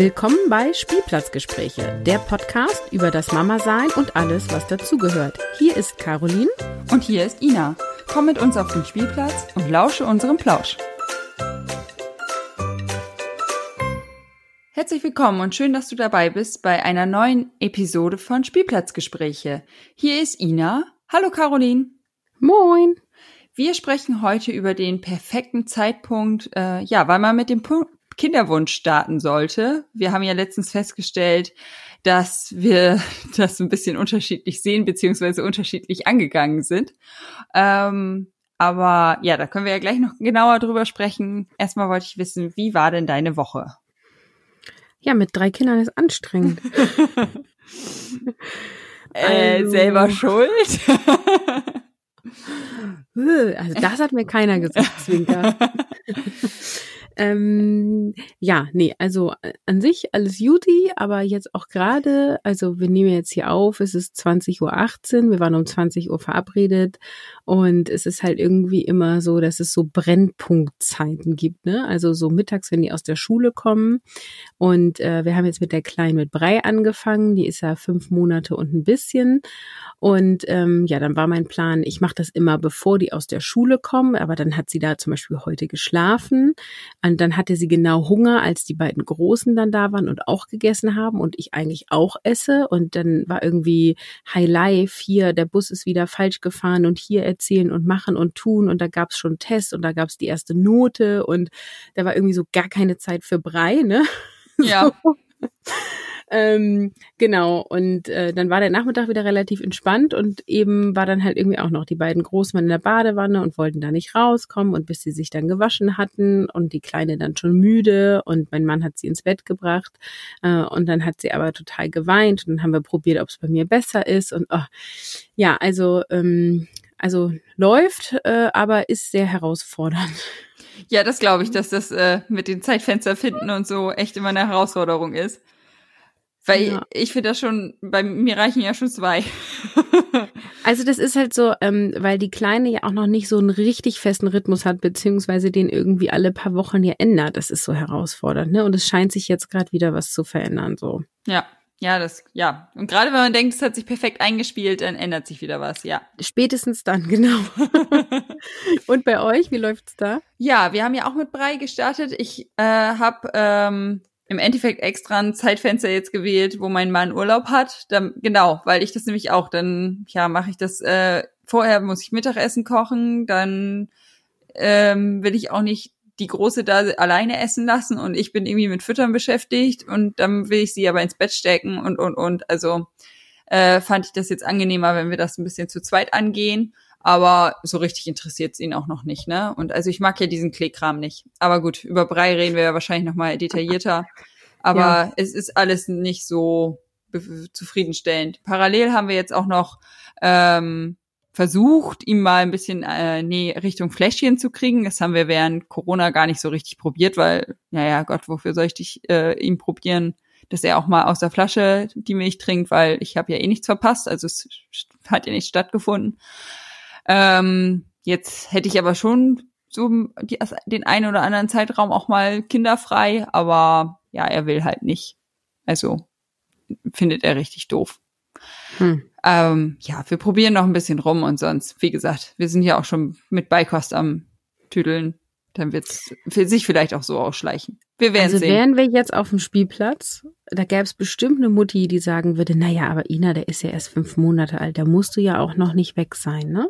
Willkommen bei Spielplatzgespräche, der Podcast über das Mama-Sein und alles, was dazugehört. Hier ist Caroline. Und hier ist Ina. Komm mit uns auf den Spielplatz und lausche unserem Plausch. Herzlich willkommen und schön, dass du dabei bist bei einer neuen Episode von Spielplatzgespräche. Hier ist Ina. Hallo Caroline. Moin. Wir sprechen heute über den perfekten Zeitpunkt, äh, ja, weil man mit dem Pu Kinderwunsch starten sollte. Wir haben ja letztens festgestellt, dass wir das ein bisschen unterschiedlich sehen, beziehungsweise unterschiedlich angegangen sind. Ähm, aber ja, da können wir ja gleich noch genauer drüber sprechen. Erstmal wollte ich wissen, wie war denn deine Woche? Ja, mit drei Kindern ist anstrengend. äh, also. selber schuld? also das hat mir keiner gesagt, Zwinker. Ähm, ja, nee, also äh, an sich alles Juti, aber jetzt auch gerade, also wir nehmen jetzt hier auf, es ist 20.18 Uhr, wir waren um 20 Uhr verabredet und es ist halt irgendwie immer so, dass es so Brennpunktzeiten gibt, ne? Also so mittags, wenn die aus der Schule kommen. Und äh, wir haben jetzt mit der Kleinen mit Brei angefangen, die ist ja fünf Monate und ein bisschen. Und ähm, ja, dann war mein Plan, ich mache das immer, bevor die aus der Schule kommen, aber dann hat sie da zum Beispiel heute geschlafen. Und dann hatte sie genau Hunger, als die beiden Großen dann da waren und auch gegessen haben und ich eigentlich auch esse. Und dann war irgendwie High Life, hier, der Bus ist wieder falsch gefahren und hier erzählen und machen und tun und da gab's schon Tests und da gab's die erste Note und da war irgendwie so gar keine Zeit für Brei, ne? Ja. So. Ähm, genau, und äh, dann war der Nachmittag wieder relativ entspannt und eben war dann halt irgendwie auch noch die beiden Großmann in der Badewanne und wollten da nicht rauskommen und bis sie sich dann gewaschen hatten und die Kleine dann schon müde und mein Mann hat sie ins Bett gebracht äh, und dann hat sie aber total geweint und dann haben wir probiert, ob es bei mir besser ist und oh, ja, also ähm, also läuft, äh, aber ist sehr herausfordernd. Ja, das glaube ich, dass das äh, mit den Zeitfenster finden und so echt immer eine Herausforderung ist. Weil ja. ich, ich finde das schon, bei mir reichen ja schon zwei. also das ist halt so, ähm, weil die Kleine ja auch noch nicht so einen richtig festen Rhythmus hat, beziehungsweise den irgendwie alle paar Wochen ja ändert. Das ist so herausfordernd, ne? Und es scheint sich jetzt gerade wieder was zu verändern, so. Ja. Ja, das, ja. Und gerade wenn man denkt, es hat sich perfekt eingespielt, dann ändert sich wieder was, ja. Spätestens dann, genau. Und bei euch, wie läuft's da? Ja, wir haben ja auch mit Brei gestartet. Ich äh, habe ähm, im Endeffekt extra ein Zeitfenster jetzt gewählt, wo mein Mann Urlaub hat. Dann, genau, weil ich das nämlich auch, dann ja, mache ich das äh, vorher muss ich Mittagessen kochen, dann ähm, will ich auch nicht die Große da alleine essen lassen und ich bin irgendwie mit Füttern beschäftigt und dann will ich sie aber ins Bett stecken und und und. Also äh, fand ich das jetzt angenehmer, wenn wir das ein bisschen zu zweit angehen aber so richtig interessiert es ihn auch noch nicht, ne? Und also ich mag ja diesen Kleekram nicht. Aber gut, über Brei reden wir ja wahrscheinlich noch mal detaillierter. Aber ja. es ist alles nicht so zufriedenstellend. Parallel haben wir jetzt auch noch ähm, versucht, ihm mal ein bisschen äh, nee, Richtung Fläschchen zu kriegen. Das haben wir während Corona gar nicht so richtig probiert, weil, naja, Gott, wofür soll ich dich äh, ihm probieren, dass er auch mal aus der Flasche die Milch trinkt, weil ich habe ja eh nichts verpasst, also es hat ja nicht stattgefunden. Ähm, jetzt hätte ich aber schon so die, den einen oder anderen Zeitraum auch mal kinderfrei, aber ja, er will halt nicht. Also findet er richtig doof. Hm. Ähm, ja, wir probieren noch ein bisschen rum und sonst, wie gesagt, wir sind ja auch schon mit Beikost am Tüdeln. Dann wird es sich vielleicht auch so ausschleichen. Wir werden also sehen. wären wir jetzt auf dem Spielplatz, da gäbe es bestimmt eine Mutti, die sagen würde, naja, aber Ina, der ist ja erst fünf Monate alt, da musst du ja auch noch nicht weg sein, ne?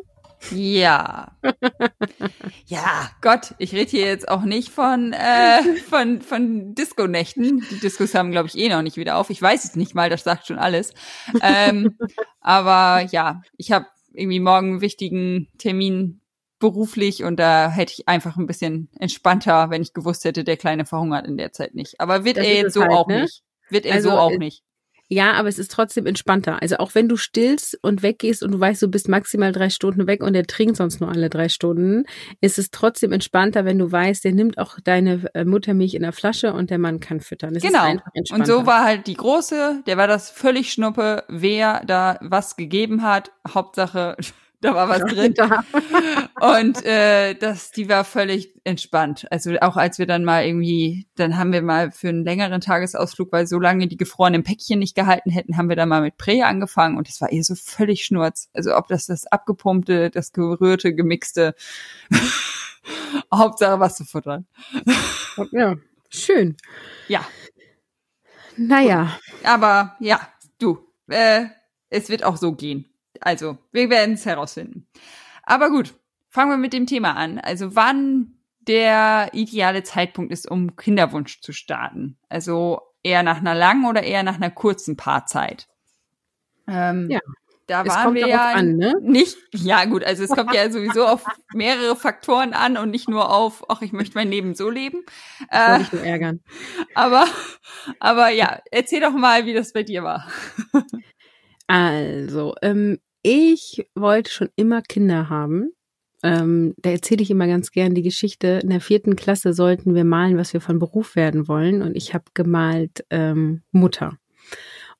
Ja. ja, Gott, ich rede hier jetzt auch nicht von, äh, von, von Disco-Nächten. Die Diskos haben, glaube ich, eh noch nicht wieder auf. Ich weiß es nicht mal, das sagt schon alles. Ähm, aber ja, ich habe irgendwie morgen einen wichtigen Termin beruflich und da hätte ich einfach ein bisschen entspannter, wenn ich gewusst hätte, der Kleine verhungert in der Zeit nicht. Aber wird das er jetzt so halt, auch ne? nicht. Wird er also, so auch nicht. Ja, aber es ist trotzdem entspannter. Also auch wenn du stillst und weggehst und du weißt, du bist maximal drei Stunden weg und der trinkt sonst nur alle drei Stunden, ist es trotzdem entspannter, wenn du weißt, der nimmt auch deine äh, Muttermilch in der Flasche und der Mann kann füttern. Es genau. Und so war halt die große, der war das völlig schnuppe, wer da was gegeben hat. Hauptsache da war was drin. Und äh, das, die war völlig entspannt. Also auch als wir dann mal irgendwie, dann haben wir mal für einen längeren Tagesausflug, weil so lange die gefrorenen Päckchen nicht gehalten hätten, haben wir dann mal mit Prä angefangen und es war eh so völlig schnurz. Also ob das das abgepumpte, das gerührte, gemixte, Hauptsache was zu futtern. Ja, schön. Ja. Naja. Aber ja, du, äh, es wird auch so gehen. Also, wir werden es herausfinden. Aber gut, fangen wir mit dem Thema an. Also, wann der ideale Zeitpunkt ist, um Kinderwunsch zu starten. Also eher nach einer langen oder eher nach einer kurzen Paarzeit. Ähm, ja. Da es waren wir ja an, ne? nicht, ja gut, also es kommt ja sowieso auf mehrere Faktoren an und nicht nur auf, ach, ich möchte mein Leben so leben. Ich äh, nicht nur ärgern. Aber, aber ja, erzähl doch mal, wie das bei dir war. Also, ähm, ich wollte schon immer Kinder haben. Ähm, da erzähle ich immer ganz gern die Geschichte. In der vierten Klasse sollten wir malen, was wir von Beruf werden wollen. Und ich habe gemalt ähm, Mutter.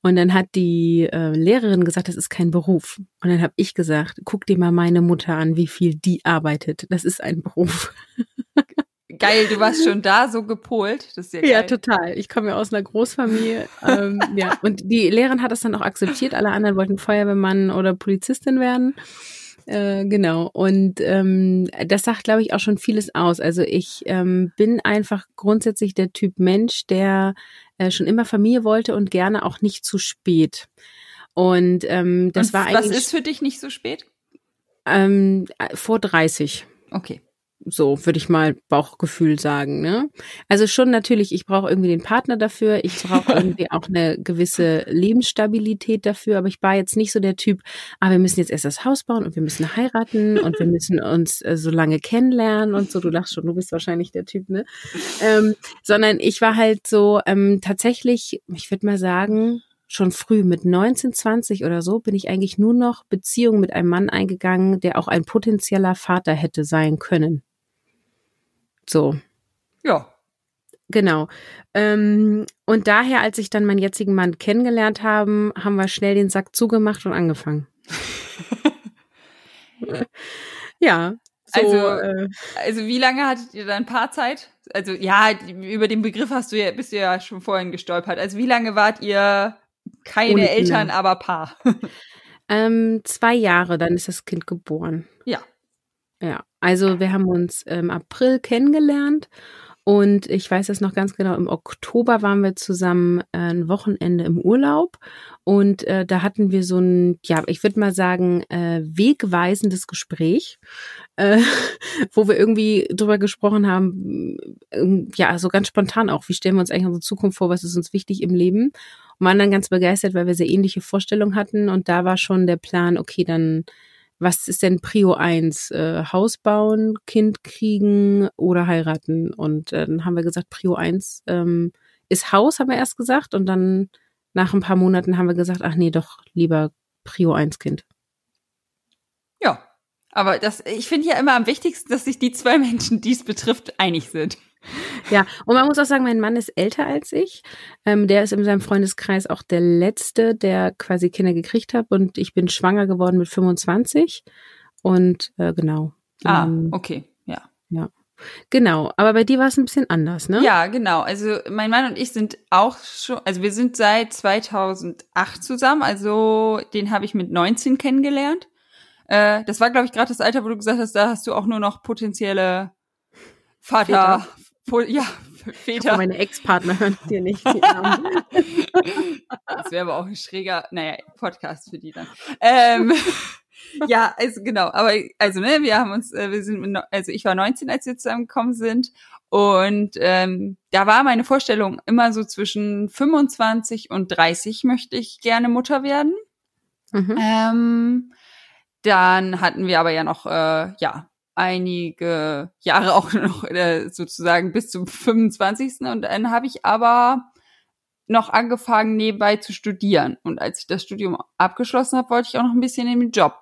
Und dann hat die äh, Lehrerin gesagt, das ist kein Beruf. Und dann habe ich gesagt, guck dir mal meine Mutter an, wie viel die arbeitet. Das ist ein Beruf. Geil, du warst schon da so gepolt. Das ist ja, geil. ja total. Ich komme ja aus einer Großfamilie. ähm, ja, und die Lehrerin hat das dann auch akzeptiert. Alle anderen wollten Feuerwehrmann oder Polizistin werden. Äh, genau. Und ähm, das sagt, glaube ich, auch schon vieles aus. Also ich ähm, bin einfach grundsätzlich der Typ Mensch, der äh, schon immer Familie wollte und gerne auch nicht zu spät. Und ähm, das und war eigentlich. Was ist für dich nicht so spät? Ähm, vor 30. Okay. So würde ich mal Bauchgefühl sagen. Ne? Also schon natürlich, ich brauche irgendwie den Partner dafür. Ich brauche irgendwie auch eine gewisse Lebensstabilität dafür. Aber ich war jetzt nicht so der Typ, ah, wir müssen jetzt erst das Haus bauen und wir müssen heiraten und wir müssen uns äh, so lange kennenlernen und so. Du lachst schon, du bist wahrscheinlich der Typ, ne? Ähm, sondern ich war halt so ähm, tatsächlich, ich würde mal sagen, schon früh mit 19, 20 oder so bin ich eigentlich nur noch Beziehungen mit einem Mann eingegangen, der auch ein potenzieller Vater hätte sein können. So. Ja. Genau. Ähm, und daher, als ich dann meinen jetzigen Mann kennengelernt haben, haben wir schnell den Sack zugemacht und angefangen. ja. So, also, äh, also wie lange hattet ihr dann Paarzeit? Also ja, über den Begriff hast du ja, bist du ja schon vorhin gestolpert. Also wie lange wart ihr keine Eltern, aber Paar? ähm, zwei Jahre, dann ist das Kind geboren. Ja. Ja, also wir haben uns im April kennengelernt und ich weiß es noch ganz genau, im Oktober waren wir zusammen äh, ein Wochenende im Urlaub und äh, da hatten wir so ein, ja, ich würde mal sagen, äh, wegweisendes Gespräch, äh, wo wir irgendwie drüber gesprochen haben, äh, ja, so ganz spontan auch, wie stellen wir uns eigentlich unsere Zukunft vor, was ist uns wichtig im Leben? Und waren dann ganz begeistert, weil wir sehr ähnliche Vorstellungen hatten und da war schon der Plan, okay, dann was ist denn Prio 1? Äh, Haus bauen, Kind kriegen oder heiraten? Und äh, dann haben wir gesagt, Prio 1 ähm, ist Haus, haben wir erst gesagt. Und dann nach ein paar Monaten haben wir gesagt, ach nee, doch lieber Prio 1 Kind. Ja, aber das, ich finde ja immer am wichtigsten, dass sich die zwei Menschen, die es betrifft, einig sind. Ja, und man muss auch sagen, mein Mann ist älter als ich. Ähm, der ist in seinem Freundeskreis auch der Letzte, der quasi Kinder gekriegt hat. Und ich bin schwanger geworden mit 25. Und äh, genau. Ah, ähm, okay, ja. Ja. Genau, aber bei dir war es ein bisschen anders, ne? Ja, genau. Also mein Mann und ich sind auch schon, also wir sind seit 2008 zusammen, also den habe ich mit 19 kennengelernt. Äh, das war, glaube ich, gerade das Alter, wo du gesagt hast, da hast du auch nur noch potenzielle Vater, ja, Väter. meine Ex-Partner hören dir nicht die Namen. das wäre aber auch ein schräger, naja, Podcast für die dann. Ähm, ja, also genau, aber also ne, wir haben uns, äh, wir sind, also ich war 19, als wir zusammengekommen sind und ähm, da war meine Vorstellung immer so zwischen 25 und 30 möchte ich gerne Mutter werden. Mhm. Ähm, dann hatten wir aber ja noch, äh, ja, einige Jahre auch noch äh, sozusagen bis zum 25. Und dann habe ich aber noch angefangen, nebenbei zu studieren. Und als ich das Studium abgeschlossen habe, wollte ich auch noch ein bisschen im Job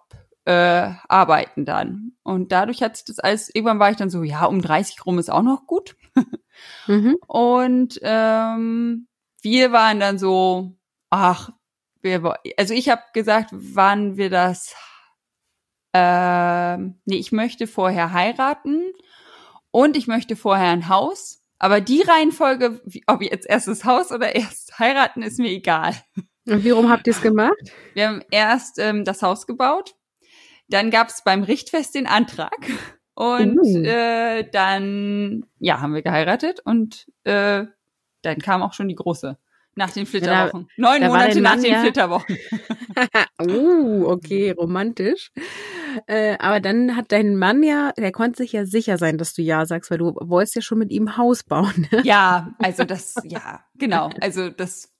äh, arbeiten dann. Und dadurch hat sich das alles, irgendwann war ich dann so, ja, um 30 rum ist auch noch gut. mhm. Und ähm, wir waren dann so, ach, wir, also ich habe gesagt, wann wir das äh, nee, ich möchte vorher heiraten und ich möchte vorher ein Haus. Aber die Reihenfolge, ob jetzt erst das Haus oder erst heiraten, ist mir egal. Und wie rum habt ihr es gemacht? Wir haben erst ähm, das Haus gebaut, dann gab es beim Richtfest den Antrag und uh. äh, dann ja haben wir geheiratet und äh, dann kam auch schon die große nach den Flitterwochen. Ja, Neun Monate nach den ja. Flitterwochen. uh, okay, romantisch. Äh, aber dann hat dein Mann ja, der konnte sich ja sicher sein, dass du ja sagst, weil du wolltest ja schon mit ihm Haus bauen. Ne? ja, also das, ja, genau. Also das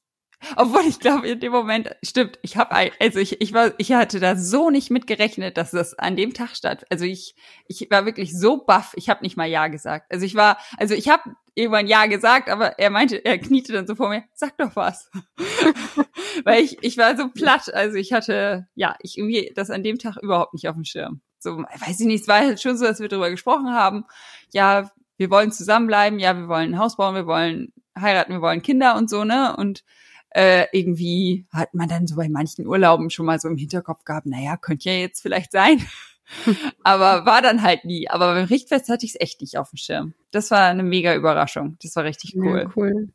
obwohl ich glaube, in dem Moment, stimmt, ich habe, also ich, ich war, ich hatte da so nicht mitgerechnet, dass das an dem Tag statt. Also ich, ich war wirklich so baff, ich habe nicht mal Ja gesagt. Also ich war, also ich habe irgendwann Ja gesagt, aber er meinte, er kniete dann so vor mir, sag doch was. Weil ich, ich war so platt, also ich hatte, ja, ich irgendwie das an dem Tag überhaupt nicht auf dem Schirm. So, weiß ich nicht, es war halt schon so, dass wir darüber gesprochen haben. Ja, wir wollen zusammenbleiben, ja, wir wollen ein Haus bauen, wir wollen heiraten, wir wollen Kinder und so, ne? Und äh, irgendwie hat man dann so bei manchen Urlauben schon mal so im Hinterkopf gehabt, naja, könnte ja jetzt vielleicht sein. Aber war dann halt nie. Aber beim Richtfest hatte ich es echt nicht auf dem Schirm. Das war eine mega Überraschung. Das war richtig cool. Ja, cool.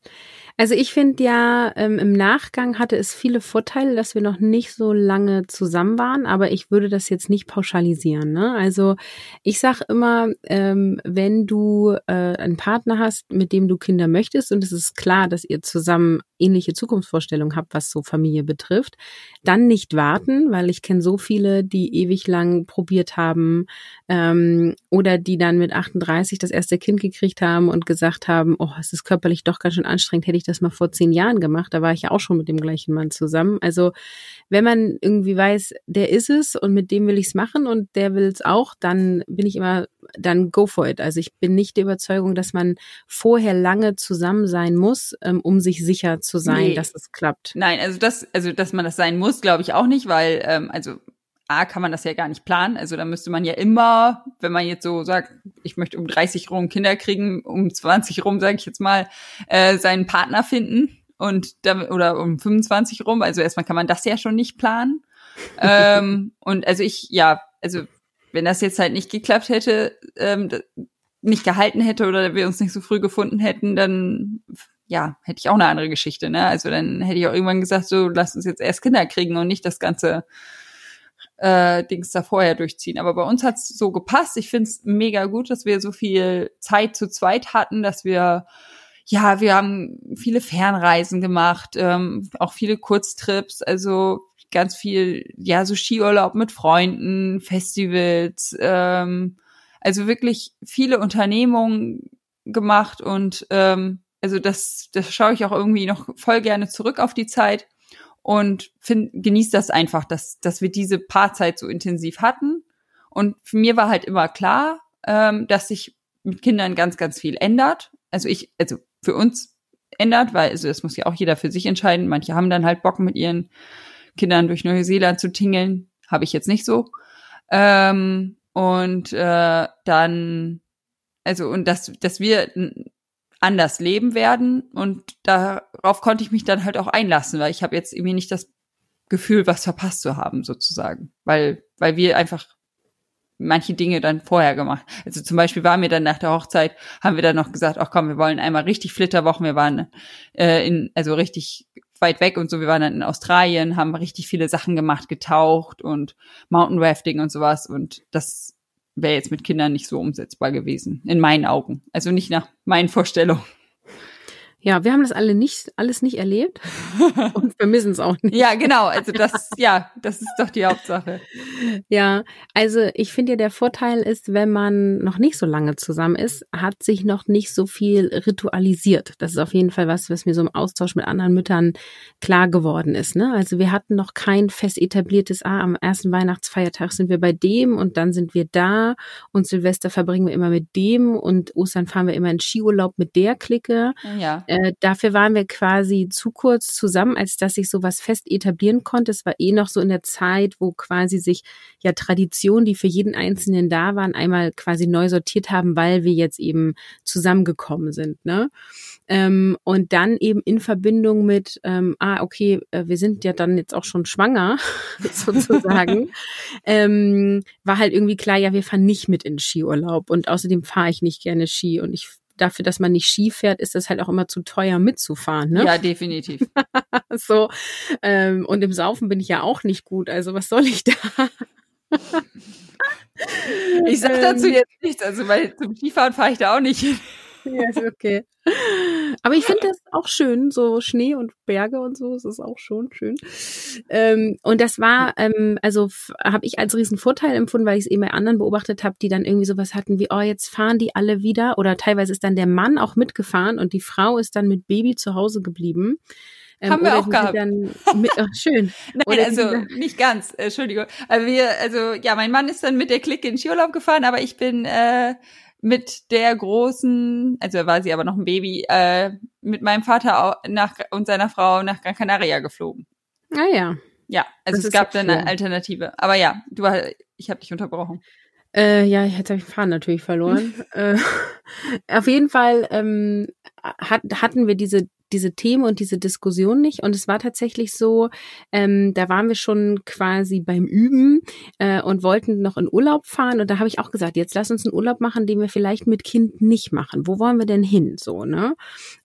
Also ich finde ja, ähm, im Nachgang hatte es viele Vorteile, dass wir noch nicht so lange zusammen waren, aber ich würde das jetzt nicht pauschalisieren. Ne? Also ich sag immer, ähm, wenn du äh, einen Partner hast, mit dem du Kinder möchtest und es ist klar, dass ihr zusammen ähnliche Zukunftsvorstellungen habt, was so Familie betrifft, dann nicht warten, weil ich kenne so viele, die ewig lang probiert haben ähm, oder die dann mit 38 das erste Kind gekriegt haben und gesagt haben, oh, es ist körperlich doch ganz schön anstrengend, hätte ich das mal vor zehn Jahren gemacht, da war ich ja auch schon mit dem gleichen Mann zusammen. Also wenn man irgendwie weiß, der ist es und mit dem will ich es machen und der will es auch, dann bin ich immer, dann go for it. Also ich bin nicht der Überzeugung, dass man vorher lange zusammen sein muss, ähm, um sich sicher zu sein, nee. dass es klappt. Nein, also das, also dass man das sein muss, glaube ich auch nicht, weil ähm, also A, kann man das ja gar nicht planen. Also da müsste man ja immer, wenn man jetzt so sagt, ich möchte um 30 rum Kinder kriegen, um 20 rum, sage ich jetzt mal, äh, seinen Partner finden und damit, oder um 25 rum. Also erstmal kann man das ja schon nicht planen. ähm, und also ich, ja, also wenn das jetzt halt nicht geklappt hätte, ähm, nicht gehalten hätte oder wir uns nicht so früh gefunden hätten, dann ja, hätte ich auch eine andere Geschichte, ne? Also dann hätte ich auch irgendwann gesagt, so lass uns jetzt erst Kinder kriegen und nicht das ganze äh, Dings da vorher durchziehen. Aber bei uns hat's so gepasst. Ich find's mega gut, dass wir so viel Zeit zu zweit hatten, dass wir ja, wir haben viele Fernreisen gemacht, ähm, auch viele Kurztrips, also ganz viel, ja, so Skiurlaub mit Freunden, Festivals, ähm, also wirklich viele Unternehmungen gemacht und ähm, also das, das schaue ich auch irgendwie noch voll gerne zurück auf die Zeit und find, genießt das einfach, dass, dass wir diese Paarzeit so intensiv hatten. Und für mir war halt immer klar, ähm, dass sich mit Kindern ganz, ganz viel ändert. Also ich, also für uns ändert, weil also das muss ja auch jeder für sich entscheiden. Manche haben dann halt Bock mit ihren Kindern durch Neuseeland zu tingeln. Habe ich jetzt nicht so. Ähm, und äh, dann, also und dass, dass wir anders leben werden und darauf konnte ich mich dann halt auch einlassen, weil ich habe jetzt irgendwie nicht das Gefühl, was verpasst zu haben sozusagen, weil weil wir einfach manche Dinge dann vorher gemacht. Also zum Beispiel waren wir dann nach der Hochzeit, haben wir dann noch gesagt, ach komm, wir wollen einmal richtig Flitterwochen. Wir waren äh, in also richtig weit weg und so. Wir waren dann in Australien, haben richtig viele Sachen gemacht, getaucht und Mountain Rafting und sowas. Und das wäre jetzt mit Kindern nicht so umsetzbar gewesen, in meinen Augen. Also nicht nach meinen Vorstellungen. Ja, wir haben das alle nicht, alles nicht erlebt und vermissen es auch nicht. ja, genau. Also das, ja, das ist doch die Hauptsache. Ja, also ich finde ja, der Vorteil ist, wenn man noch nicht so lange zusammen ist, hat sich noch nicht so viel ritualisiert. Das ist auf jeden Fall was, was mir so im Austausch mit anderen Müttern klar geworden ist. Ne? Also wir hatten noch kein fest etabliertes, ah, am ersten Weihnachtsfeiertag sind wir bei dem und dann sind wir da und Silvester verbringen wir immer mit dem und Ostern fahren wir immer in Skiurlaub mit der Clique. Ja Äh, dafür waren wir quasi zu kurz zusammen, als dass ich sowas fest etablieren konnte. Es war eh noch so in der Zeit, wo quasi sich ja Traditionen, die für jeden Einzelnen da waren, einmal quasi neu sortiert haben, weil wir jetzt eben zusammengekommen sind. Ne? Ähm, und dann eben in Verbindung mit, ähm, ah, okay, äh, wir sind ja dann jetzt auch schon schwanger, sozusagen, ähm, war halt irgendwie klar, ja, wir fahren nicht mit in Skiurlaub. Und außerdem fahre ich nicht gerne Ski. Und ich dafür, dass man nicht Ski fährt, ist das halt auch immer zu teuer mitzufahren. Ne? Ja, definitiv. so ähm, und im Saufen bin ich ja auch nicht gut. Also was soll ich da? ich sag dazu ähm. jetzt nichts. Also weil zum Skifahren fahre ich da auch nicht hin. Ja, ist okay. Aber ich finde das auch schön, so Schnee und Berge und so, das ist auch schon schön. Ähm, und das war, ähm, also habe ich als riesen Vorteil empfunden, weil ich es eben bei anderen beobachtet habe, die dann irgendwie sowas hatten wie, oh, jetzt fahren die alle wieder. Oder teilweise ist dann der Mann auch mitgefahren und die Frau ist dann mit Baby zu Hause geblieben. Ähm, Haben wir auch gehabt. Mit, oh, schön. Nein, oder also nicht ganz, Entschuldigung. Also wir, also ja, mein Mann ist dann mit der Clique in Skiurlaub gefahren, aber ich bin äh, mit der großen, also war sie aber noch ein Baby, äh, mit meinem Vater nach, und seiner Frau nach Gran Canaria geflogen. Ah ja. Ja, also das es gab dann eine Alternative. Aber ja, du, ich habe dich unterbrochen. Äh, ja, jetzt habe ich den Faden natürlich verloren. äh, auf jeden Fall ähm, hat, hatten wir diese diese Themen und diese Diskussion nicht. Und es war tatsächlich so, ähm, da waren wir schon quasi beim Üben äh, und wollten noch in Urlaub fahren. Und da habe ich auch gesagt, jetzt lass uns einen Urlaub machen, den wir vielleicht mit Kind nicht machen. Wo wollen wir denn hin? So, ne?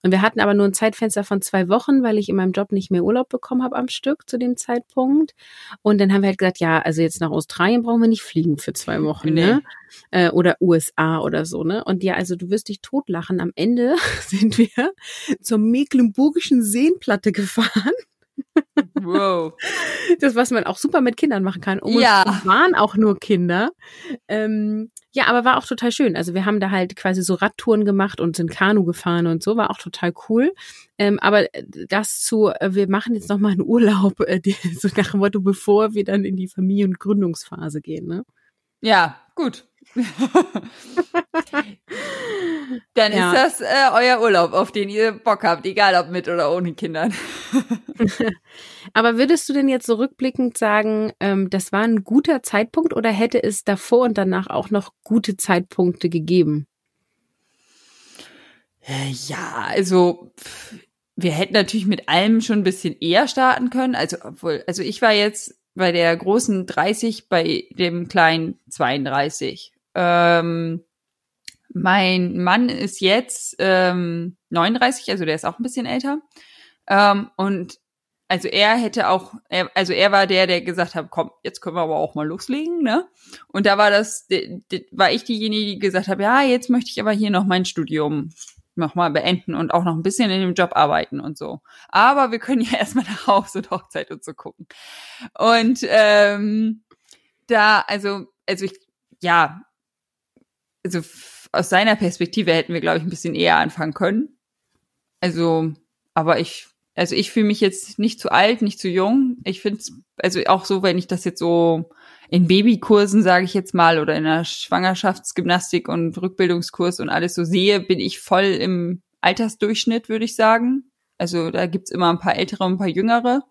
Und wir hatten aber nur ein Zeitfenster von zwei Wochen, weil ich in meinem Job nicht mehr Urlaub bekommen habe am Stück zu dem Zeitpunkt. Und dann haben wir halt gesagt, ja, also jetzt nach Australien brauchen wir nicht fliegen für zwei Wochen, nee. ne? Äh, oder USA oder so, ne? Und ja, also du wirst dich totlachen. Am Ende sind wir zur Mecklenburgischen Seenplatte gefahren. Wow. Das, was man auch super mit Kindern machen kann. Und ja. waren auch nur Kinder. Ähm, ja, aber war auch total schön. Also wir haben da halt quasi so Radtouren gemacht und sind Kanu gefahren und so, war auch total cool. Ähm, aber das zu, äh, wir machen jetzt nochmal einen Urlaub, äh, die, so nach dem Motto, bevor wir dann in die Familiengründungsphase gehen, ne? Ja, gut. Dann ja. ist das äh, euer Urlaub, auf den ihr Bock habt, egal ob mit oder ohne Kindern. Aber würdest du denn jetzt so rückblickend sagen, ähm, das war ein guter Zeitpunkt oder hätte es davor und danach auch noch gute Zeitpunkte gegeben? Äh, ja, also wir hätten natürlich mit allem schon ein bisschen eher starten können. Also, obwohl, also ich war jetzt bei der großen 30, bei dem kleinen 32. Ähm, mein Mann ist jetzt ähm, 39, also der ist auch ein bisschen älter. Ähm, und also er hätte auch, er, also er war der, der gesagt hat, komm, jetzt können wir aber auch mal loslegen, ne? Und da war das, de, de, war ich diejenige, die gesagt habe, ja, jetzt möchte ich aber hier noch mein Studium nochmal beenden und auch noch ein bisschen in dem Job arbeiten und so. Aber wir können ja erstmal nach Haus und Hochzeit und so gucken. Und ähm, da, also, also ich, ja, also aus seiner Perspektive hätten wir, glaube ich, ein bisschen eher anfangen können. Also, aber ich, also ich fühle mich jetzt nicht zu alt, nicht zu jung. Ich finde es, also auch so, wenn ich das jetzt so in Babykursen, sage ich jetzt mal, oder in der Schwangerschaftsgymnastik und Rückbildungskurs und alles so sehe, bin ich voll im Altersdurchschnitt, würde ich sagen. Also da gibt's immer ein paar ältere und ein paar jüngere.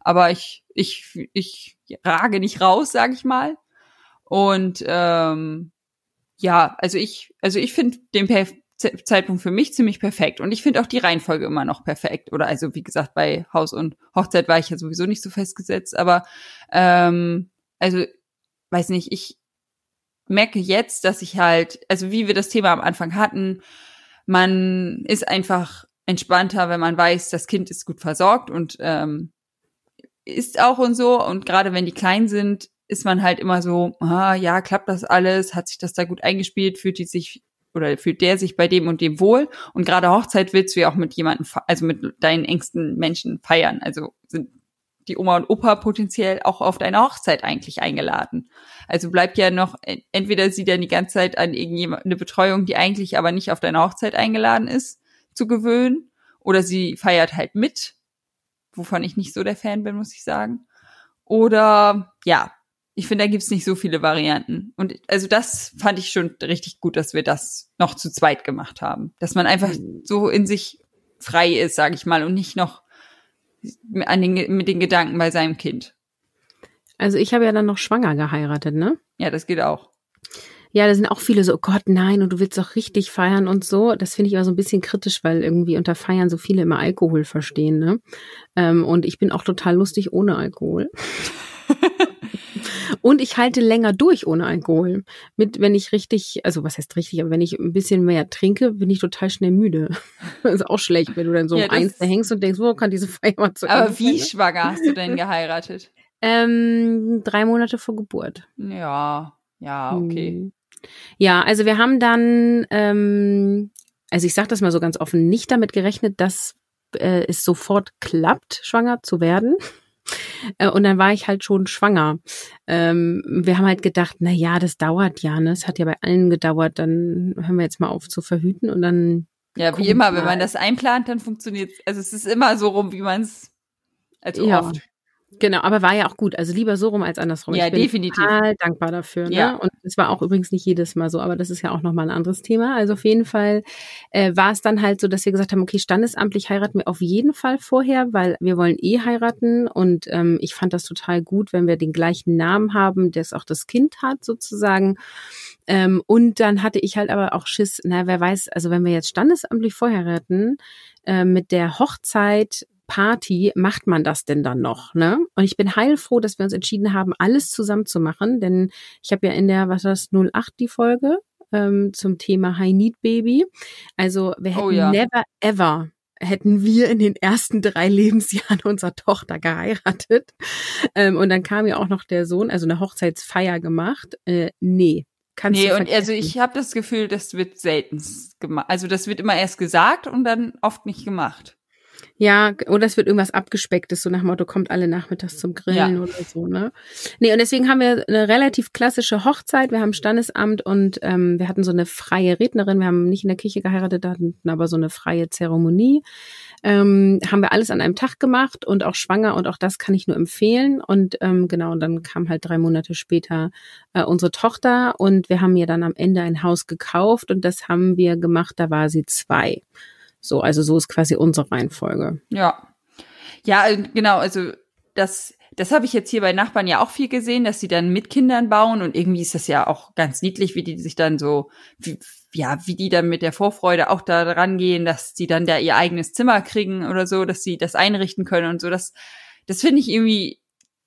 Aber ich, ich, ich rage nicht raus, sage ich mal. Und ähm, ja, also ich, also ich finde den Perf Zeitpunkt für mich ziemlich perfekt. Und ich finde auch die Reihenfolge immer noch perfekt. Oder also, wie gesagt, bei Haus und Hochzeit war ich ja sowieso nicht so festgesetzt. Aber ähm, also, weiß nicht, ich merke jetzt, dass ich halt, also wie wir das Thema am Anfang hatten, man ist einfach entspannter, wenn man weiß, das Kind ist gut versorgt und ähm, ist auch und so. Und gerade wenn die klein sind, ist man halt immer so, ah, ja, klappt das alles, hat sich das da gut eingespielt, fühlt die sich oder fühlt der sich bei dem und dem wohl. Und gerade Hochzeit willst du ja auch mit jemandem, also mit deinen engsten Menschen feiern. Also sind die Oma und Opa potenziell auch auf deine Hochzeit eigentlich eingeladen. Also bleibt ja noch, entweder sie dann die ganze Zeit an irgendjemand eine Betreuung, die eigentlich aber nicht auf deine Hochzeit eingeladen ist, zu gewöhnen, oder sie feiert halt mit, wovon ich nicht so der Fan bin, muss ich sagen. Oder ja, ich finde, da gibt's nicht so viele Varianten. Und also das fand ich schon richtig gut, dass wir das noch zu zweit gemacht haben. Dass man einfach so in sich frei ist, sage ich mal, und nicht noch an den, mit den Gedanken bei seinem Kind. Also ich habe ja dann noch schwanger geheiratet, ne? Ja, das geht auch. Ja, da sind auch viele so, oh Gott, nein, und du willst doch richtig feiern und so. Das finde ich aber so ein bisschen kritisch, weil irgendwie unter Feiern so viele immer Alkohol verstehen, ne? Ähm, und ich bin auch total lustig ohne Alkohol. und ich halte länger durch ohne Alkohol. Mit, wenn ich richtig, also was heißt richtig, aber wenn ich ein bisschen mehr trinke, bin ich total schnell müde. das ist auch schlecht, wenn du dann so ja, um eins da hängst und denkst, wo kann diese Feier mal zu Aber wie schwanger hast du denn geheiratet? Ähm, drei Monate vor Geburt. Ja, ja, okay. Hm. Ja, also wir haben dann, ähm, also ich sage das mal so ganz offen, nicht damit gerechnet, dass äh, es sofort klappt, schwanger zu werden. Äh, und dann war ich halt schon schwanger. Ähm, wir haben halt gedacht, na ja, das dauert ja, ne? Es hat ja bei allen gedauert. Dann hören wir jetzt mal auf zu verhüten und dann. Ja, wie immer, wenn man das einplant, dann funktioniert Also es ist immer so rum, wie man es als ja. oft. Genau, aber war ja auch gut. Also lieber so rum als andersrum. Ja, ich bin definitiv. total dankbar dafür. Ne? Ja. Und es war auch übrigens nicht jedes Mal so, aber das ist ja auch nochmal ein anderes Thema. Also auf jeden Fall äh, war es dann halt so, dass wir gesagt haben, okay, standesamtlich heiraten wir auf jeden Fall vorher, weil wir wollen eh heiraten. Und ähm, ich fand das total gut, wenn wir den gleichen Namen haben, der es auch das Kind hat, sozusagen. Ähm, und dann hatte ich halt aber auch Schiss, na, wer weiß, also wenn wir jetzt standesamtlich vorheiraten, äh, mit der Hochzeit Party macht man das denn dann noch? Ne? Und ich bin heilfroh, dass wir uns entschieden haben, alles zusammen zu machen, denn ich habe ja in der, was war das, 08 die Folge ähm, zum Thema High Need Baby. Also wir hätten oh ja. never ever hätten wir in den ersten drei Lebensjahren unserer Tochter geheiratet. Ähm, und dann kam ja auch noch der Sohn, also eine Hochzeitsfeier gemacht. Äh, nee, Kannst nee, und also ich habe das Gefühl, das wird selten gemacht. Also das wird immer erst gesagt und dann oft nicht gemacht. Ja, oder es wird irgendwas abgespecktes, so nach dem Motto, kommt alle nachmittags zum Grillen ja. oder so, ne? Nee, und deswegen haben wir eine relativ klassische Hochzeit. Wir haben Standesamt und ähm, wir hatten so eine freie Rednerin. Wir haben nicht in der Kirche geheiratet, hatten aber so eine freie Zeremonie. Ähm, haben wir alles an einem Tag gemacht und auch schwanger und auch das kann ich nur empfehlen. Und ähm, genau, und dann kam halt drei Monate später äh, unsere Tochter und wir haben ihr dann am Ende ein Haus gekauft und das haben wir gemacht, da war sie zwei. So, also so ist quasi unsere Reihenfolge. Ja. Ja, äh, genau, also das, das habe ich jetzt hier bei Nachbarn ja auch viel gesehen, dass sie dann mit Kindern bauen und irgendwie ist das ja auch ganz niedlich, wie die sich dann so, wie, ja, wie die dann mit der Vorfreude auch da rangehen, dass die dann da ihr eigenes Zimmer kriegen oder so, dass sie das einrichten können und so. Das, das finde ich irgendwie,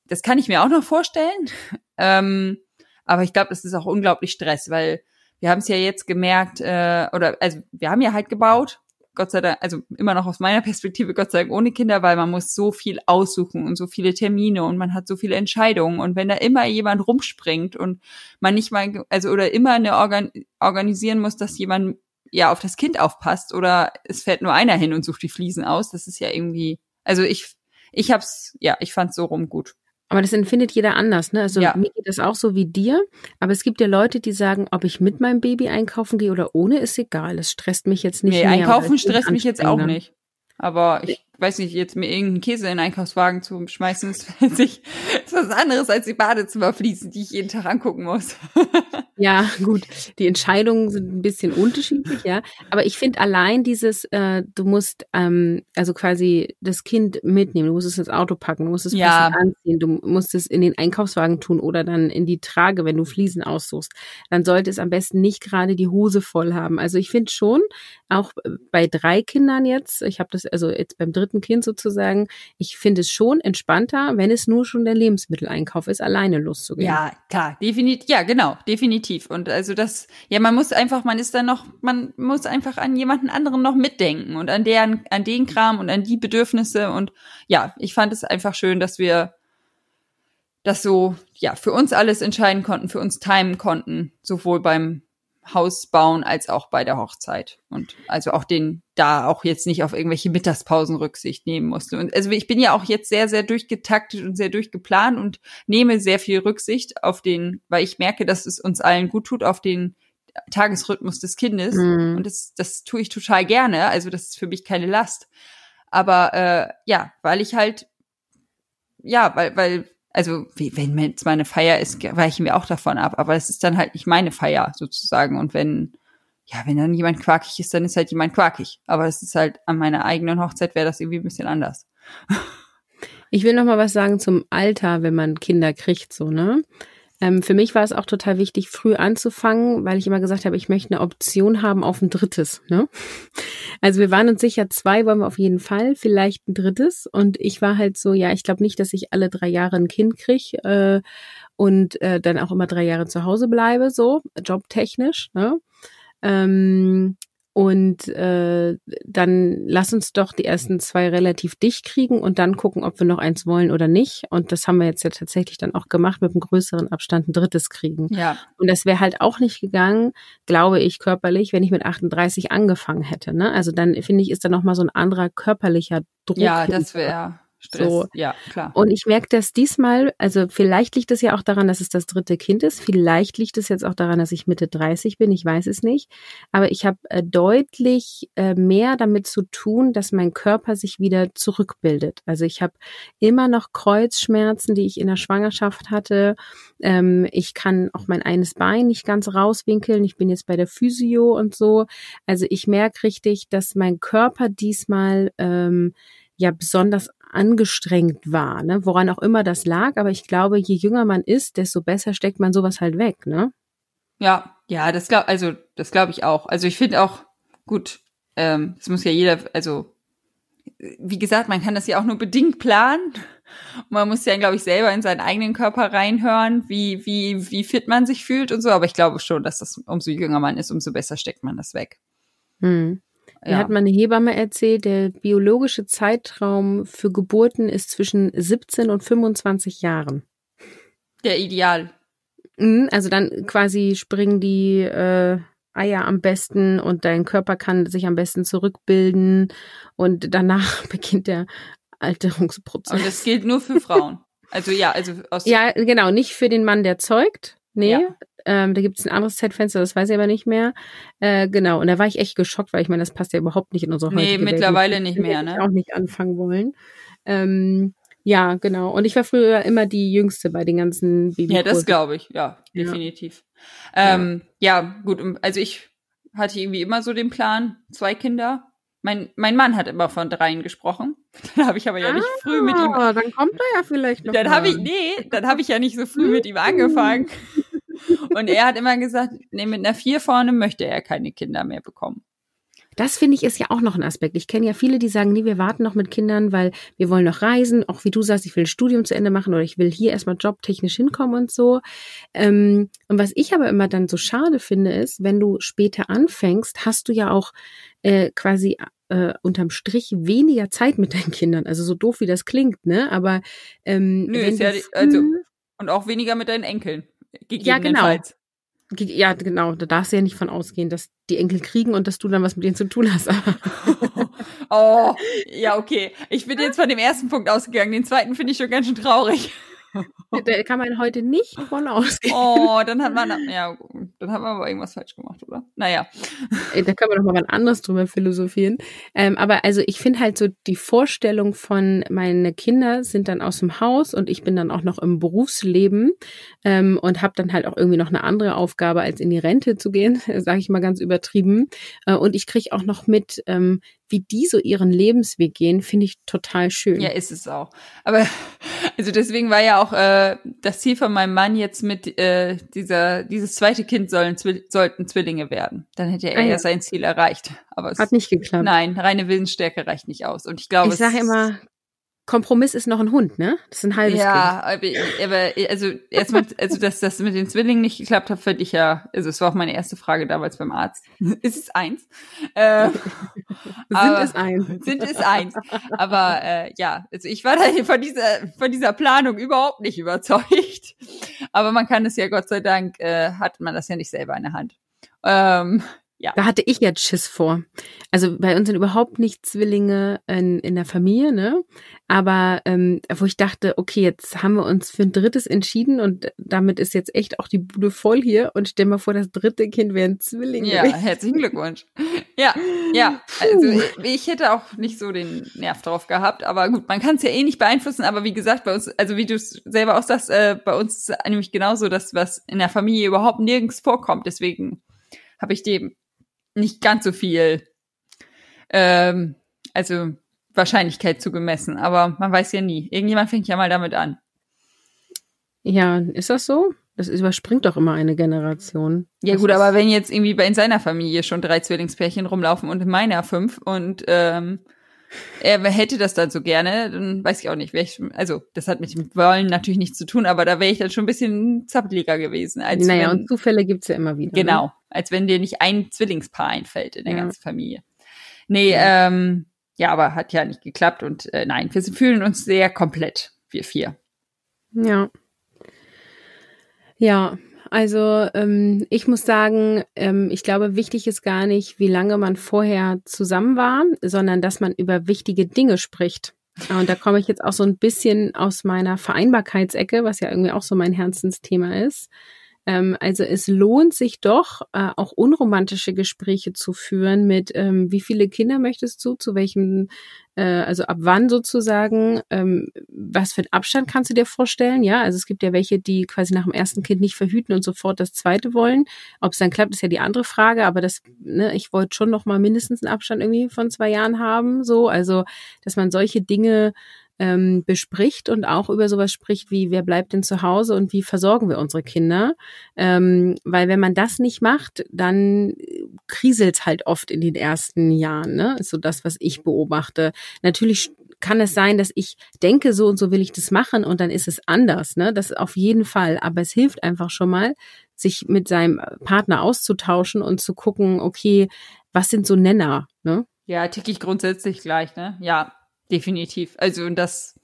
das kann ich mir auch noch vorstellen. Ähm, aber ich glaube, das ist auch unglaublich Stress, weil wir haben es ja jetzt gemerkt, äh, oder also wir haben ja halt gebaut Gott sei Dank, also immer noch aus meiner Perspektive, Gott sei Dank ohne Kinder, weil man muss so viel aussuchen und so viele Termine und man hat so viele Entscheidungen. Und wenn da immer jemand rumspringt und man nicht mal, also oder immer eine Organ organisieren muss, dass jemand ja auf das Kind aufpasst oder es fährt nur einer hin und sucht die Fliesen aus, das ist ja irgendwie, also ich, ich hab's, ja, ich fand's so rum gut. Aber das empfindet jeder anders, ne? Also ja. mir geht das auch so wie dir. Aber es gibt ja Leute, die sagen, ob ich mit meinem Baby einkaufen gehe oder ohne, ist egal. Es stresst mich jetzt nicht nee, mehr. Einkaufen stresst mich jetzt auch nicht. Aber ich weiß nicht, jetzt mir irgendeinen Käse in den Einkaufswagen zu schmeißen, ist, sich, ist was anderes als die Badezimmerfliesen, die ich jeden Tag angucken muss. ja, gut. Die Entscheidungen sind ein bisschen unterschiedlich, ja. Aber ich finde allein dieses, äh, du musst ähm, also quasi das Kind mitnehmen, du musst es ins Auto packen, du musst es ja. anziehen, du musst es in den Einkaufswagen tun oder dann in die Trage, wenn du Fliesen aussuchst. Dann sollte es am besten nicht gerade die Hose voll haben. Also ich finde schon, auch bei drei Kindern jetzt, ich habe das also jetzt beim dritten Kind sozusagen, ich finde es schon entspannter, wenn es nur schon der Lebensmitteleinkauf ist, alleine loszugehen. Ja, klar, definitiv, ja, genau, definitiv. Und also das, ja, man muss einfach, man ist dann noch, man muss einfach an jemanden anderen noch mitdenken und an deren, an den Kram und an die Bedürfnisse. Und ja, ich fand es einfach schön, dass wir das so, ja, für uns alles entscheiden konnten, für uns timen konnten, sowohl beim Haus bauen als auch bei der Hochzeit. Und also auch den da auch jetzt nicht auf irgendwelche Mittagspausen Rücksicht nehmen musste. Und also ich bin ja auch jetzt sehr, sehr durchgetaktet und sehr durchgeplant und nehme sehr viel Rücksicht auf den, weil ich merke, dass es uns allen gut tut, auf den Tagesrhythmus des Kindes. Mhm. Und das, das tue ich total gerne. Also das ist für mich keine Last. Aber äh, ja, weil ich halt, ja, weil, weil also wie, wenn jetzt meine Feier ist, weichen wir auch davon ab, aber es ist dann halt nicht meine Feier sozusagen. Und wenn, ja, wenn dann jemand quakig ist, dann ist halt jemand quakig. Aber es ist halt an meiner eigenen Hochzeit wäre das irgendwie ein bisschen anders. Ich will noch mal was sagen zum Alter, wenn man Kinder kriegt, so, ne? Ähm, für mich war es auch total wichtig, früh anzufangen, weil ich immer gesagt habe, ich möchte eine Option haben auf ein drittes. Ne? Also wir waren uns sicher, zwei wollen wir auf jeden Fall, vielleicht ein drittes. Und ich war halt so, ja, ich glaube nicht, dass ich alle drei Jahre ein Kind kriege äh, und äh, dann auch immer drei Jahre zu Hause bleibe, so jobtechnisch. Ne? Ähm, und äh, dann lass uns doch die ersten zwei relativ dicht kriegen und dann gucken, ob wir noch eins wollen oder nicht. Und das haben wir jetzt ja tatsächlich dann auch gemacht, mit einem größeren Abstand ein drittes kriegen. Ja. Und das wäre halt auch nicht gegangen, glaube ich, körperlich, wenn ich mit 38 angefangen hätte. Ne? Also dann finde ich, ist da nochmal so ein anderer körperlicher Druck. Ja, das wäre Stress. So. Ja, klar. Und ich merke das diesmal, also vielleicht liegt es ja auch daran, dass es das dritte Kind ist. Vielleicht liegt es jetzt auch daran, dass ich Mitte 30 bin. Ich weiß es nicht. Aber ich habe äh, deutlich äh, mehr damit zu tun, dass mein Körper sich wieder zurückbildet. Also ich habe immer noch Kreuzschmerzen, die ich in der Schwangerschaft hatte. Ähm, ich kann auch mein eines Bein nicht ganz rauswinkeln. Ich bin jetzt bei der Physio und so. Also ich merke richtig, dass mein Körper diesmal ähm, ja besonders angestrengt war, ne? woran auch immer das lag. Aber ich glaube, je jünger man ist, desto besser steckt man sowas halt weg, ne? Ja, ja, das glaub, also das glaube ich auch. Also ich finde auch gut. Ähm, das muss ja jeder, also wie gesagt, man kann das ja auch nur bedingt planen. Man muss ja, glaube ich, selber in seinen eigenen Körper reinhören, wie, wie, wie fit man sich fühlt und so. Aber ich glaube schon, dass das, umso jünger man ist, umso besser steckt man das weg. Hm. Ja. Hat meine Hebamme erzählt, der biologische Zeitraum für Geburten ist zwischen 17 und 25 Jahren. Der Ideal. Mhm, also dann quasi springen die äh, Eier am besten und dein Körper kann sich am besten zurückbilden und danach beginnt der Alterungsprozess. Und das gilt nur für Frauen. Also ja, also aus Ja, genau, nicht für den Mann, der zeugt. Nee, ja. Ähm, da gibt es ein anderes Zeitfenster, das weiß ich aber nicht mehr. Äh, genau, und da war ich echt geschockt, weil ich meine, das passt ja überhaupt nicht in unsere heutige Nee, mittlerweile Welt. nicht mehr, ne? Ich auch nicht anfangen wollen. Ähm, ja, genau. Und ich war früher immer die Jüngste bei den ganzen Babykursen. Ja, das glaube ich, ja, definitiv. Ja. Ähm, ja. ja, gut, also ich hatte irgendwie immer so den Plan, zwei Kinder. Mein, mein Mann hat immer von dreien gesprochen. Dann habe ich aber ja ah, nicht früh mit ihm. Ah, Dann kommt er ja vielleicht noch. Dann habe ich, nee, dann habe ich ja nicht so früh mit ihm angefangen. Und er hat immer gesagt, nee, mit einer vier vorne möchte er keine Kinder mehr bekommen. Das finde ich ist ja auch noch ein Aspekt. Ich kenne ja viele, die sagen, nee, wir warten noch mit Kindern, weil wir wollen noch reisen. Auch wie du sagst, ich will ein Studium zu Ende machen oder ich will hier erstmal jobtechnisch hinkommen und so. Ähm, und was ich aber immer dann so schade finde, ist, wenn du später anfängst, hast du ja auch äh, quasi äh, unterm Strich weniger Zeit mit deinen Kindern. Also so doof wie das klingt, ne? Aber ähm, Nö, ist ja, also und auch weniger mit deinen Enkeln. Ja, genau. Ja, genau. Da darfst du ja nicht von ausgehen, dass die Enkel kriegen und dass du dann was mit denen zu tun hast. oh, ja, okay. Ich bin jetzt von dem ersten Punkt ausgegangen. Den zweiten finde ich schon ganz schön traurig. Da kann man heute nicht von ausgehen. Oh, dann hat man, ja, dann hat man aber irgendwas falsch gemacht, oder? Naja. Da können wir doch mal was anderes drüber philosophieren. Ähm, aber also ich finde halt so die Vorstellung von meine Kinder sind dann aus dem Haus und ich bin dann auch noch im Berufsleben ähm, und habe dann halt auch irgendwie noch eine andere Aufgabe, als in die Rente zu gehen, sage ich mal ganz übertrieben. Äh, und ich kriege auch noch mit, ähm, wie die so ihren Lebensweg gehen, finde ich total schön. Ja, ist es auch. Aber also deswegen war ja auch äh, das Ziel von meinem Mann jetzt mit äh, dieser dieses zweite Kind sollen Zwi sollten Zwillinge werden. Dann hätte er ah, ja sein Ziel erreicht. Aber es hat nicht geklappt. Nein, reine Willensstärke reicht nicht aus. Und ich glaube, ich sage immer, Kompromiss ist noch ein Hund, ne? Das ist ein halbes ja, Kind. Ja, aber also erstmal, also dass das mit den Zwillingen nicht geklappt hat, finde ich ja, also es war auch meine erste Frage damals beim Arzt. ist es eins? Äh, sind aber, es eins? Sind es eins? Aber äh, ja, also ich war da von dieser von dieser Planung überhaupt nicht überzeugt. Aber man kann es ja Gott sei Dank äh, hat man das ja nicht selber in der Hand. Ähm, ja. Da hatte ich jetzt Schiss vor. Also bei uns sind überhaupt nicht Zwillinge in, in der Familie, ne? Aber ähm, wo ich dachte, okay, jetzt haben wir uns für ein drittes entschieden und damit ist jetzt echt auch die Bude voll hier und stell mal vor, das dritte Kind wäre ein Zwilling. Ja, herzlichen Glückwunsch. Ja, ja. Also ich hätte auch nicht so den Nerv drauf gehabt, aber gut, man kann es ja eh nicht beeinflussen, aber wie gesagt, bei uns, also wie du es selber auch sagst, äh, bei uns ist nämlich genauso, dass was in der Familie überhaupt nirgends vorkommt. Deswegen habe ich dem nicht ganz so viel, ähm, also Wahrscheinlichkeit zugemessen. Aber man weiß ja nie. Irgendjemand fängt ja mal damit an. Ja, ist das so? Das überspringt doch immer eine Generation. Ja das gut, aber wenn jetzt irgendwie bei in seiner Familie schon drei Zwillingspärchen rumlaufen und in meiner fünf und ähm, er hätte das dann so gerne, dann weiß ich auch nicht. Ich, also das hat mit dem Wollen natürlich nichts zu tun, aber da wäre ich dann schon ein bisschen zappeliger gewesen. Als naja, wenn, und Zufälle gibt's ja immer wieder. Ne? Genau, ne? als wenn dir nicht ein Zwillingspaar einfällt in der ja. ganzen Familie. Nee, ja. ähm, ja, aber hat ja nicht geklappt und äh, nein, wir fühlen uns sehr komplett, wir vier. Ja. Ja, also ähm, ich muss sagen, ähm, ich glaube, wichtig ist gar nicht, wie lange man vorher zusammen war, sondern dass man über wichtige Dinge spricht. Und da komme ich jetzt auch so ein bisschen aus meiner Vereinbarkeitsecke, was ja irgendwie auch so mein Herzensthema ist. Ähm, also es lohnt sich doch, äh, auch unromantische Gespräche zu führen mit, ähm, wie viele Kinder möchtest du, zu welchem, äh, also ab wann sozusagen, ähm, was für einen Abstand kannst du dir vorstellen? Ja, also es gibt ja welche, die quasi nach dem ersten Kind nicht verhüten und sofort das zweite wollen. Ob es dann klappt, ist ja die andere Frage, aber das, ne, ich wollte schon noch mal mindestens einen Abstand irgendwie von zwei Jahren haben, so, also, dass man solche Dinge ähm, bespricht und auch über sowas spricht wie, wer bleibt denn zu Hause und wie versorgen wir unsere Kinder. Ähm, weil wenn man das nicht macht, dann kriselt halt oft in den ersten Jahren. Ne? Ist so das, was ich beobachte. Natürlich kann es sein, dass ich denke, so und so will ich das machen und dann ist es anders. Ne? Das auf jeden Fall. Aber es hilft einfach schon mal, sich mit seinem Partner auszutauschen und zu gucken, okay, was sind so Nenner? Ne? Ja, tick ich grundsätzlich gleich, ne? Ja, definitiv. Also und das,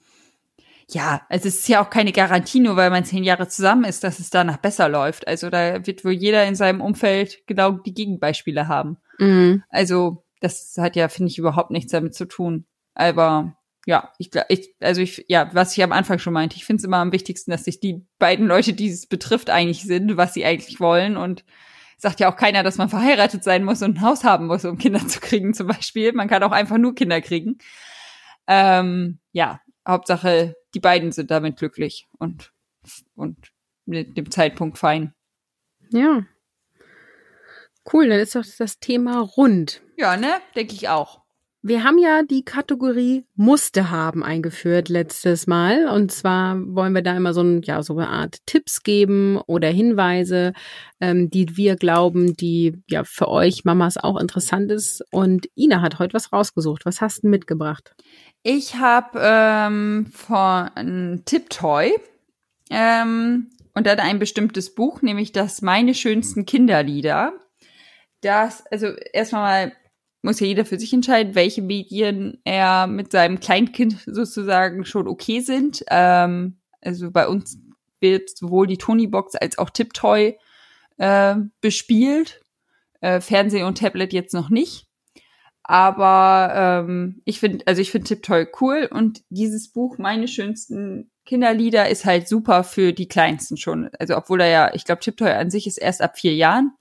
ja, also es ist ja auch keine Garantie, nur weil man zehn Jahre zusammen ist, dass es danach besser läuft. Also da wird wohl jeder in seinem Umfeld genau die Gegenbeispiele haben. Mhm. Also das hat ja, finde ich, überhaupt nichts damit zu tun. Aber ja, ich, ich also ich, ja, was ich am Anfang schon meinte, ich finde es immer am wichtigsten, dass sich die beiden Leute, die es betrifft, einig sind, was sie eigentlich wollen und sagt ja auch keiner, dass man verheiratet sein muss und ein Haus haben muss, um Kinder zu kriegen, zum Beispiel. Man kann auch einfach nur Kinder kriegen. Ähm, ja, Hauptsache, die beiden sind damit glücklich und, und mit dem Zeitpunkt fein. Ja. Cool, dann ist doch das Thema rund. Ja, ne? Denke ich auch. Wir haben ja die Kategorie Musste haben eingeführt letztes Mal. Und zwar wollen wir da immer so, ein, ja, so eine Art Tipps geben oder Hinweise, ähm, die wir glauben, die ja für euch Mamas auch interessant ist. Und Ina hat heute was rausgesucht. Was hast du mitgebracht? Ich habe ähm, von Tiptoy ähm, und dann ein bestimmtes Buch, nämlich das Meine schönsten Kinderlieder. Das, also erstmal mal muss ja jeder für sich entscheiden, welche Medien er mit seinem Kleinkind sozusagen schon okay sind. Ähm, also bei uns wird sowohl die Tonybox als auch Tiptoy äh, bespielt. Äh, Fernsehen und Tablet jetzt noch nicht. Aber ähm, ich finde, also ich finde Tiptoy cool und dieses Buch, meine schönsten Kinderlieder, ist halt super für die Kleinsten schon. Also obwohl er ja, ich glaube, Tiptoy an sich ist erst ab vier Jahren,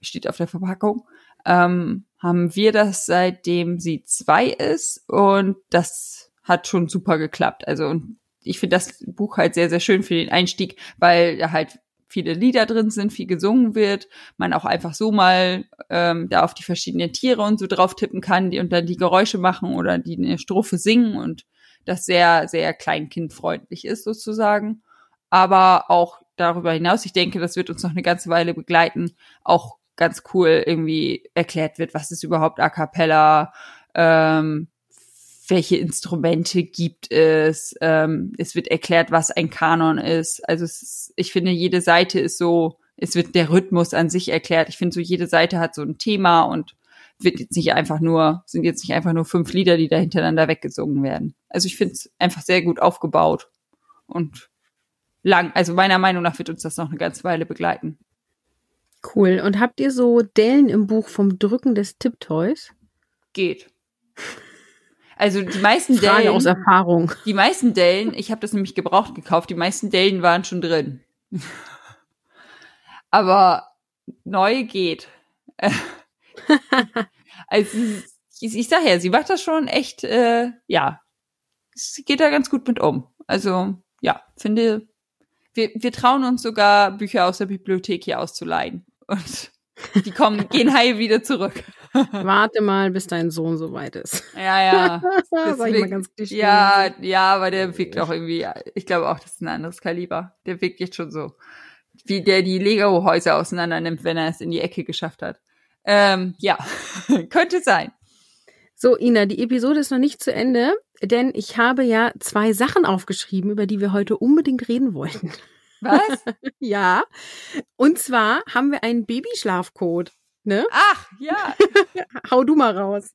steht auf der Verpackung, ähm, haben wir das seitdem sie zwei ist und das hat schon super geklappt. Also und ich finde das Buch halt sehr, sehr schön für den Einstieg, weil da halt viele Lieder drin sind, viel gesungen wird, man auch einfach so mal ähm, da auf die verschiedenen Tiere und so drauf tippen kann, die und dann die Geräusche machen oder die eine Strophe singen und das sehr, sehr kleinkindfreundlich ist sozusagen. Aber auch darüber hinaus, ich denke, das wird uns noch eine ganze Weile begleiten, auch ganz cool irgendwie erklärt wird, was ist überhaupt A cappella, ähm, welche Instrumente gibt es. Ähm, es wird erklärt, was ein Kanon ist. Also ist, ich finde, jede Seite ist so, es wird der Rhythmus an sich erklärt. Ich finde so, jede Seite hat so ein Thema und wird jetzt nicht einfach nur, sind jetzt nicht einfach nur fünf Lieder, die da hintereinander weggesungen werden. Also ich finde es einfach sehr gut aufgebaut und lang. Also meiner Meinung nach wird uns das noch eine ganze Weile begleiten. Cool. Und habt ihr so Dellen im Buch vom Drücken des Tipptoys? Geht. Also die meisten Frage Dellen. aus Erfahrung. Die meisten Dellen, ich habe das nämlich gebraucht gekauft, die meisten Dellen waren schon drin. Aber neu geht. also ich, ich sag ja, sie macht das schon echt, äh, ja, sie geht da ganz gut mit um. Also ja, finde, wir, wir trauen uns sogar Bücher aus der Bibliothek hier auszuleihen. Und Die kommen, gehen heil wieder zurück. Warte mal, bis dein Sohn soweit ist. Ja, ja. Sag ich mal ganz klischee. ja, ja, aber der wirkt auch irgendwie, ich glaube auch, das ist ein anderes Kaliber. Der wirkt jetzt schon so. Wie der die Lego-Häuser auseinander nimmt, wenn er es in die Ecke geschafft hat. Ähm, ja, könnte sein. So, Ina, die Episode ist noch nicht zu Ende, denn ich habe ja zwei Sachen aufgeschrieben, über die wir heute unbedingt reden wollten. Was? ja. Und zwar haben wir einen Babyschlafcode. Ne? Ach, ja. Hau du mal raus.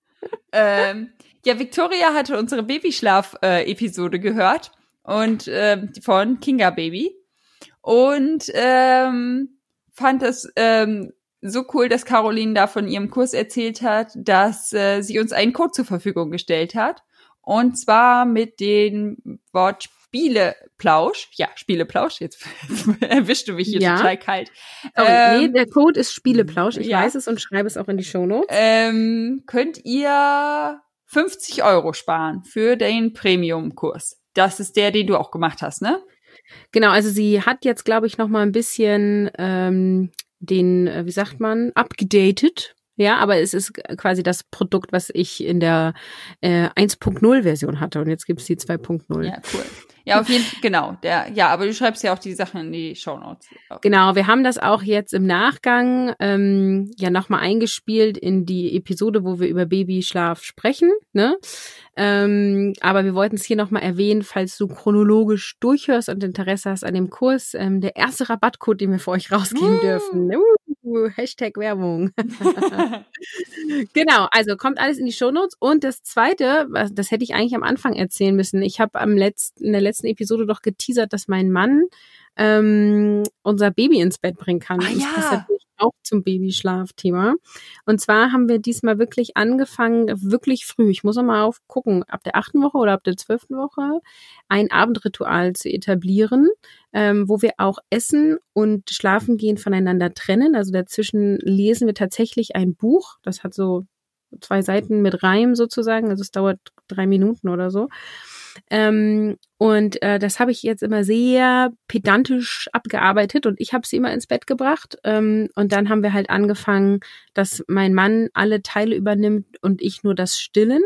ähm, ja, Victoria hatte unsere Babyschlaf-Episode gehört und äh, von Kinga Baby und ähm, fand das ähm, so cool, dass Caroline da von ihrem Kurs erzählt hat, dass äh, sie uns einen Code zur Verfügung gestellt hat. Und zwar mit dem Wort Spieleplausch. Ja, Spieleplausch. Jetzt erwischst du mich hier Ja. total kalt. Sorry, Ähm, nee, der Code ist Spieleplausch. Ich ja. weiß es und schreibe es auch in die Shownotes. ähm, könnt ihr 50 Euro sparen für den Premium-Kurs. Das ist der, den du auch gemacht hast, ne? Genau, also sie hat jetzt, glaube ich, noch mal ein bisschen ähm, den, äh, wie sagt man, upgedatet. Ja, aber es ist quasi das Produkt, was ich in der äh, 1.0-Version hatte. Und jetzt gibt's die 2.0. Ja, cool. Ja, auf jeden Fall, genau. Der, ja, aber du schreibst ja auch die Sachen in die Shownotes. Genau, wir haben das auch jetzt im Nachgang ähm, ja nochmal eingespielt in die Episode, wo wir über Babyschlaf sprechen. Ne? Ähm, aber wir wollten es hier nochmal erwähnen, falls du chronologisch durchhörst und Interesse hast an dem Kurs. Ähm, der erste Rabattcode, den wir für euch rausgeben Uh. dürfen. Uh, Hashtag Werbung. Genau, also kommt alles in die Shownotes. Und das Zweite, was- das hätte ich eigentlich am Anfang erzählen müssen. Ich habe am letzten, in der letzten Episode doch geteasert, dass mein Mann ähm, unser Baby ins Bett bringen kann. Ah, das ja. Auch zum Babyschlafthema. Und zwar haben wir diesmal wirklich angefangen, wirklich früh. Ich muss noch mal auf gucken, ab der achten Woche oder ab der zwölften Woche ein Abendritual zu etablieren, ähm, wo wir auch Essen und Schlafen gehen voneinander trennen. Also dazwischen lesen wir tatsächlich ein Buch. Das hat so zwei Seiten mit Reim sozusagen. Also es dauert drei Minuten oder so. Ähm, und äh, das habe ich jetzt immer sehr pedantisch abgearbeitet und ich habe sie immer ins Bett gebracht. Ähm, und dann haben wir halt angefangen, dass mein Mann alle Teile übernimmt und ich nur das Stillen.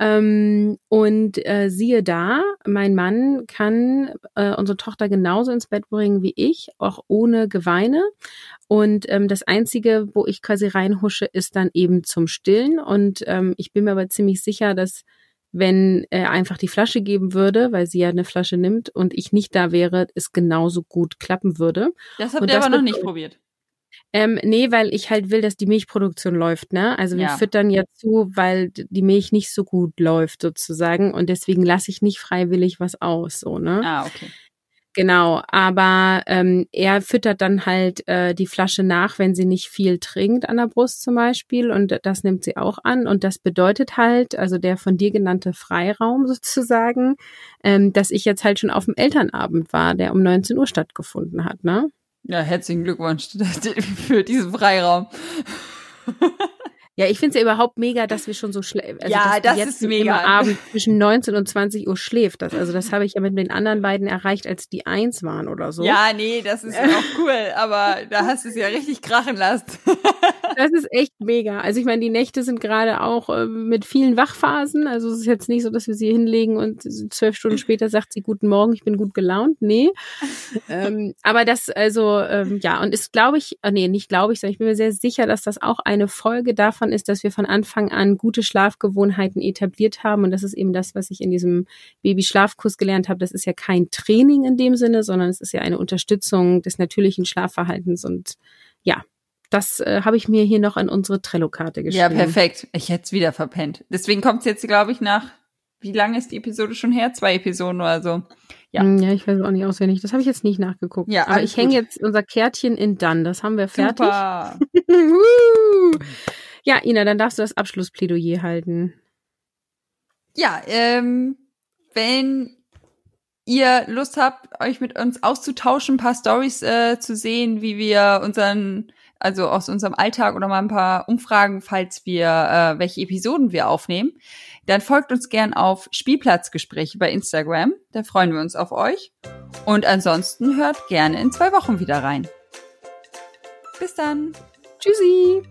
Ähm, und äh, siehe da, mein Mann kann äh, unsere Tochter genauso ins Bett bringen wie ich, auch ohne Geweine. Und ähm, das Einzige, wo ich quasi reinhusche, ist dann eben zum Stillen. Und ähm, ich bin mir aber ziemlich sicher, dass wenn er einfach die Flasche geben würde, weil sie ja eine Flasche nimmt und ich nicht da wäre, es genauso gut klappen würde. Das habt Und ihr aber noch nicht probiert. Ähm, nee, weil ich halt will, dass die Milchproduktion läuft, ne? Also wir Ja. füttern ja zu, weil die Milch nicht so gut läuft sozusagen und deswegen lasse ich nicht freiwillig was aus, so, ne? Ah, okay. Genau, aber ähm, er füttert dann halt äh, die Flasche nach, wenn sie nicht viel trinkt an der Brust zum Beispiel und das nimmt sie auch an und das bedeutet halt, also der von dir genannte Freiraum sozusagen, ähm, dass ich jetzt halt schon auf dem Elternabend war, der um 19 Uhr stattgefunden hat, ne? Ja, herzlichen Glückwunsch für diesen Freiraum. Ja, ich finde es ja überhaupt mega, dass wir schon so schläft. Also, Ja, das jetzt ist mega. Immer abends zwischen 19 und 20 Uhr schläft. Das, also das habe ich ja mit den anderen beiden erreicht, als die eins waren oder so. Ja, nee, das ist auch cool, aber da hast du es ja richtig krachen lassen. Das ist echt mega. Also ich meine, die Nächte sind gerade auch äh, mit vielen Wachphasen. Also es ist jetzt nicht so, dass wir sie hinlegen und zwölf Stunden später sagt sie Guten Morgen, ich bin gut gelaunt. Nee. ähm, aber das, also, ähm, ja, und ist, glaube ich, äh, nee, nicht glaube ich, sondern ich bin mir sehr sicher, dass das auch eine Folge davon ist, dass wir von Anfang an gute Schlafgewohnheiten etabliert haben. Und das ist eben das, was ich in diesem Baby-Schlafkurs gelernt habe. Das ist ja kein Training in dem Sinne, sondern es ist ja eine Unterstützung des natürlichen Schlafverhaltens. Und ja, das äh, habe ich mir hier noch an unsere Trello-Karte geschrieben. Ja, perfekt. Ich hätte es wieder verpennt. Deswegen kommt es jetzt, glaube ich, nach, wie lange ist die Episode schon her? Zwei Episoden oder so. Ja. Hm, Ja, ich weiß auch nicht auswendig. Das habe ich jetzt nicht nachgeguckt. Ja, Aber ich hänge jetzt unser Kärtchen in Dann. Das haben wir fertig. Super. Ja, Ina, dann darfst du das Abschlussplädoyer halten. Ja, ähm, wenn ihr Lust habt, euch mit uns auszutauschen, ein paar Stories äh, zu sehen, wie wir unseren, also aus unserem Alltag oder mal ein paar Umfragen, falls wir, äh, welche Episoden wir aufnehmen, dann folgt uns gern auf Spielplatzgespräche bei Instagram. Da freuen wir uns auf euch. Und ansonsten hört gerne in zwei Wochen wieder rein. Bis dann. Tschüssi.